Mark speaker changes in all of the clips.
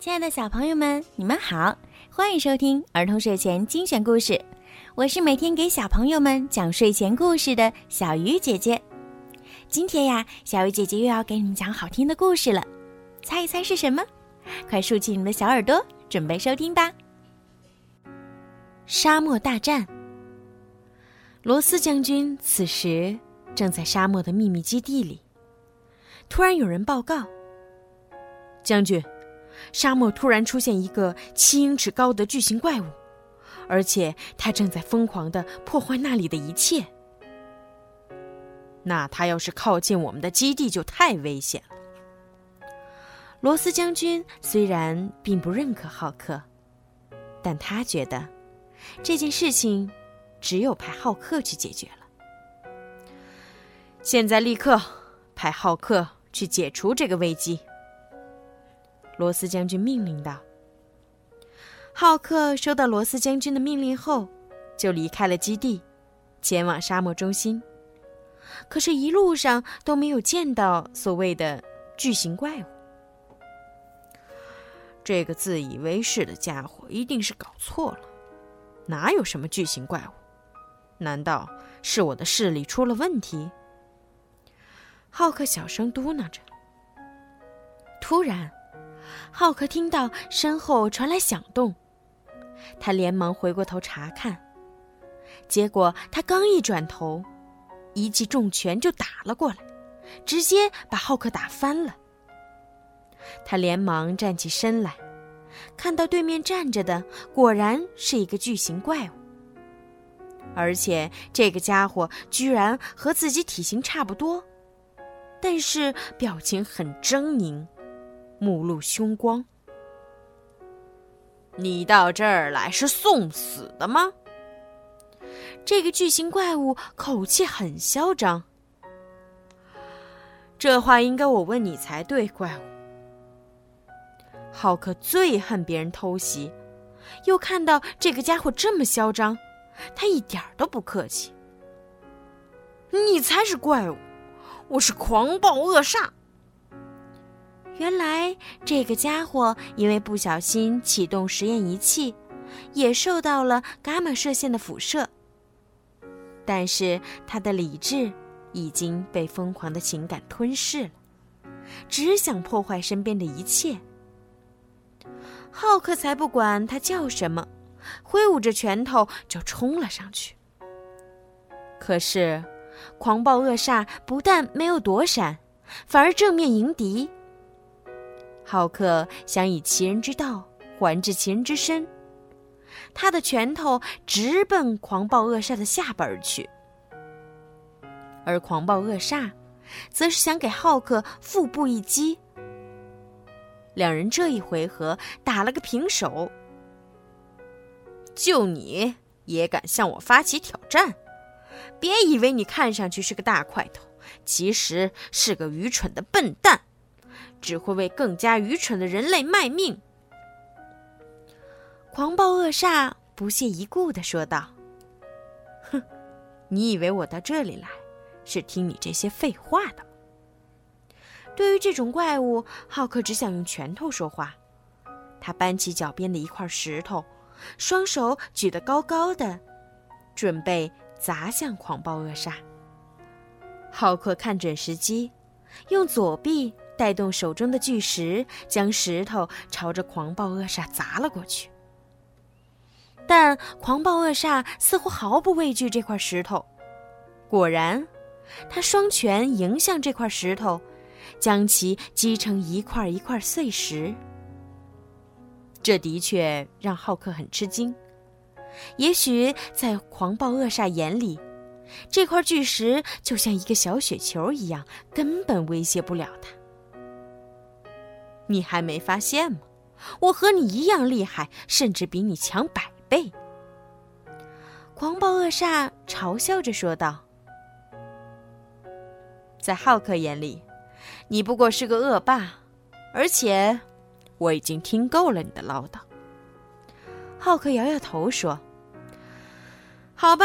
Speaker 1: 亲爱的小朋友们，你们好，欢迎收听儿童睡前精选故事。我是每天给小朋友们讲睡前故事的小鱼姐姐。今天呀，小鱼姐姐又要给你们讲好听的故事了，猜一猜是什么？快竖起你们的小耳朵，准备收听吧。沙漠大战。罗斯将军此时正在沙漠的秘密基地里。突然有人报告：“
Speaker 2: 将军。”沙漠突然出现一个七英尺高的巨型怪物，而且它正在疯狂的破坏那里的一切。那他要是靠近我们的基地，就太危险了。
Speaker 1: 罗斯将军虽然并不认可浩克，但他觉得这件事情只有派浩克去解决了。
Speaker 2: 现在立刻派浩克去解除这个危机。罗斯将军命令道：“
Speaker 1: 浩克收到罗斯将军的命令后，就离开了基地，前往沙漠中心。可是，一路上都没有见到所谓的巨型怪物。
Speaker 2: 这个自以为是的家伙一定是搞错了，哪有什么巨型怪物？难道是我的视力出了问题？”
Speaker 1: 浩克小声嘟囔着。突然。浩克听到身后传来响动，他连忙回过头查看，结果他刚一转头，一记重拳就打了过来，直接把浩克打翻了。他连忙站起身来，看到对面站着的果然是一个巨型怪物，而且这个家伙居然和自己体型差不多，但是表情很狰狞。目露凶光。
Speaker 2: 你到这儿来是送死的吗？
Speaker 1: 这个巨型怪物口气很嚣张。
Speaker 2: 这话应该我问你才对，怪物。
Speaker 1: 浩克最恨别人偷袭，又看到这个家伙这么嚣张，他一点都不客气。
Speaker 2: 你才是怪物，我是狂暴恶煞。
Speaker 1: 原来这个家伙因为不小心启动实验仪器，也受到了伽马射线的辐射。但是他的理智已经被疯狂的情感吞噬了，只想破坏身边的一切。浩克才不管他叫什么，挥舞着拳头就冲了上去。可是，狂暴恶煞不但没有躲闪，反而正面迎敌。浩克想以其人之道还治其人之身，他的拳头直奔狂暴恶煞的下巴而去，而狂暴恶煞则是想给浩克腹部一击。两人这一回合打了个平手。
Speaker 2: 就你也敢向我发起挑战？别以为你看上去是个大块头，其实是个愚蠢的笨蛋。只会为更加愚蠢的人类卖命。”
Speaker 1: 狂暴恶煞不屑一顾的说道。
Speaker 2: “哼，你以为我到这里来是听你这些废话的？”
Speaker 1: 对于这种怪物，浩克只想用拳头说话。他搬起脚边的一块石头，双手举得高高的，准备砸向狂暴恶煞。浩克看准时机，用左臂。带动手中的巨石，将石头朝着狂暴恶煞砸了过去。但狂暴恶煞似乎毫不畏惧这块石头，果然，他双拳迎向这块石头，将其击成一块一块碎石。这的确让浩克很吃惊。也许在狂暴恶煞眼里，这块巨石就像一个小雪球一样，根本威胁不了他。你还没发现吗？我和你一样厉害，甚至比你强百倍。狂暴恶煞嘲笑着说道：“
Speaker 2: 在浩克眼里，你不过是个恶霸，而且我已经听够了你的唠叨。”
Speaker 1: 浩克摇摇头说：“
Speaker 2: 好吧，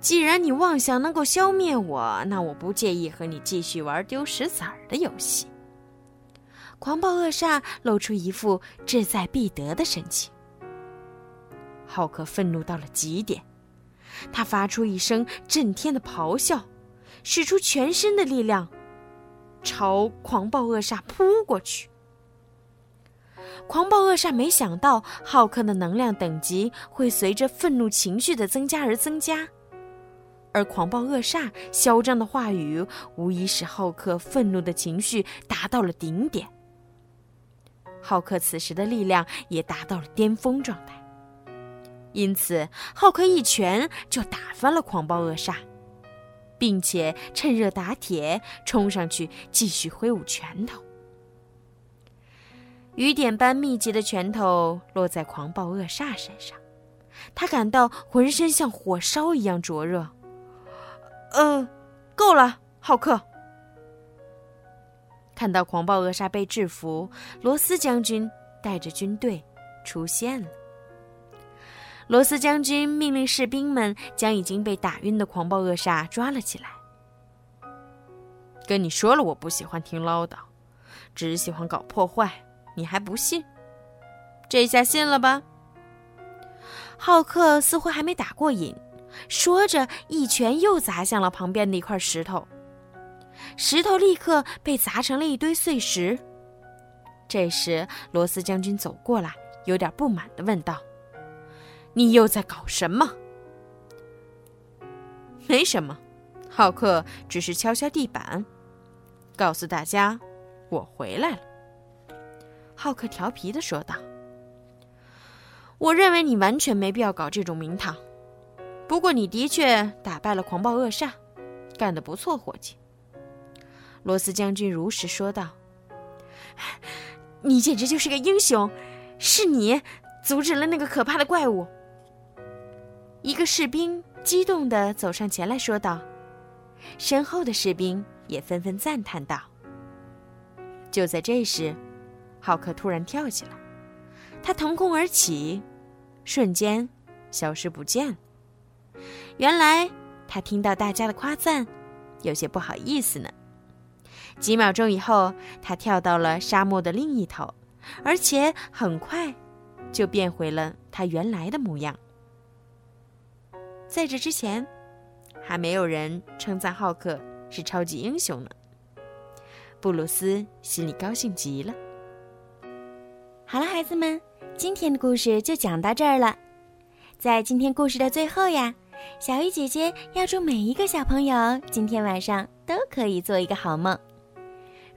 Speaker 2: 既然你妄想能够消灭我，那我不介意和你继续玩丢石子儿的游戏。”
Speaker 3: 狂暴恶煞露出一副志在必得的神情。
Speaker 1: 浩克愤怒到了极点，他发出一声震天的咆哮，使出全身的力量，朝狂暴恶煞扑过去。狂暴恶煞没想到浩克的能量等级会随着愤怒情绪的增加而增加，而狂暴恶煞嚣张的话语无疑使浩克愤怒的情绪达到了顶点。浩克此时的力量也达到了巅峰状态。因此，浩克一拳就打翻了狂暴恶煞，并且趁热打铁，冲上去继续挥舞拳头。雨点般密集的拳头落在狂暴恶煞身上，他感到浑身像火烧一样灼热。嗯，够了，浩克。看到狂暴恶煞被制服，罗斯将军带着军队出现了。罗斯将军命令士兵们将已经被打晕的狂暴恶煞抓了起来。跟你说了，我不喜欢听唠叨，只喜欢搞破坏，你还不信？这下信了吧？浩克似乎还没打过瘾，说着一拳又砸向了旁边的一块石头，石头立刻被砸成了一堆碎石。这时，罗斯将军走过来，有点不满地问道。你又在搞什么？没什么，浩克只是敲敲地板，告诉大家我回来了。浩克调皮的说道：“我认为你完全没必要搞这种名堂。不过你的确打败了狂暴恶煞，干得不错，伙计。”罗斯将军如实说道：“你简直就是个英雄，是你阻止了那个可怕的怪物。”一个士兵激动地走上前来说道，身后的士兵也纷纷赞叹道。就在这时，浩克突然跳起来，他腾空而起，瞬间消失不见了。原来他听到大家的夸赞，有些不好意思呢。几秒钟以后，他跳到了沙漠的另一头，而且很快就变回了他原来的模样。在这之前，还没有人称赞浩克是超级英雄呢。布鲁斯心里高兴极了。
Speaker 3: 好了，孩子们，今天的故事就讲到这儿了。在今天故事的最后呀，小鱼姐姐要祝每一个小朋友今天晚上都可以做一个好梦。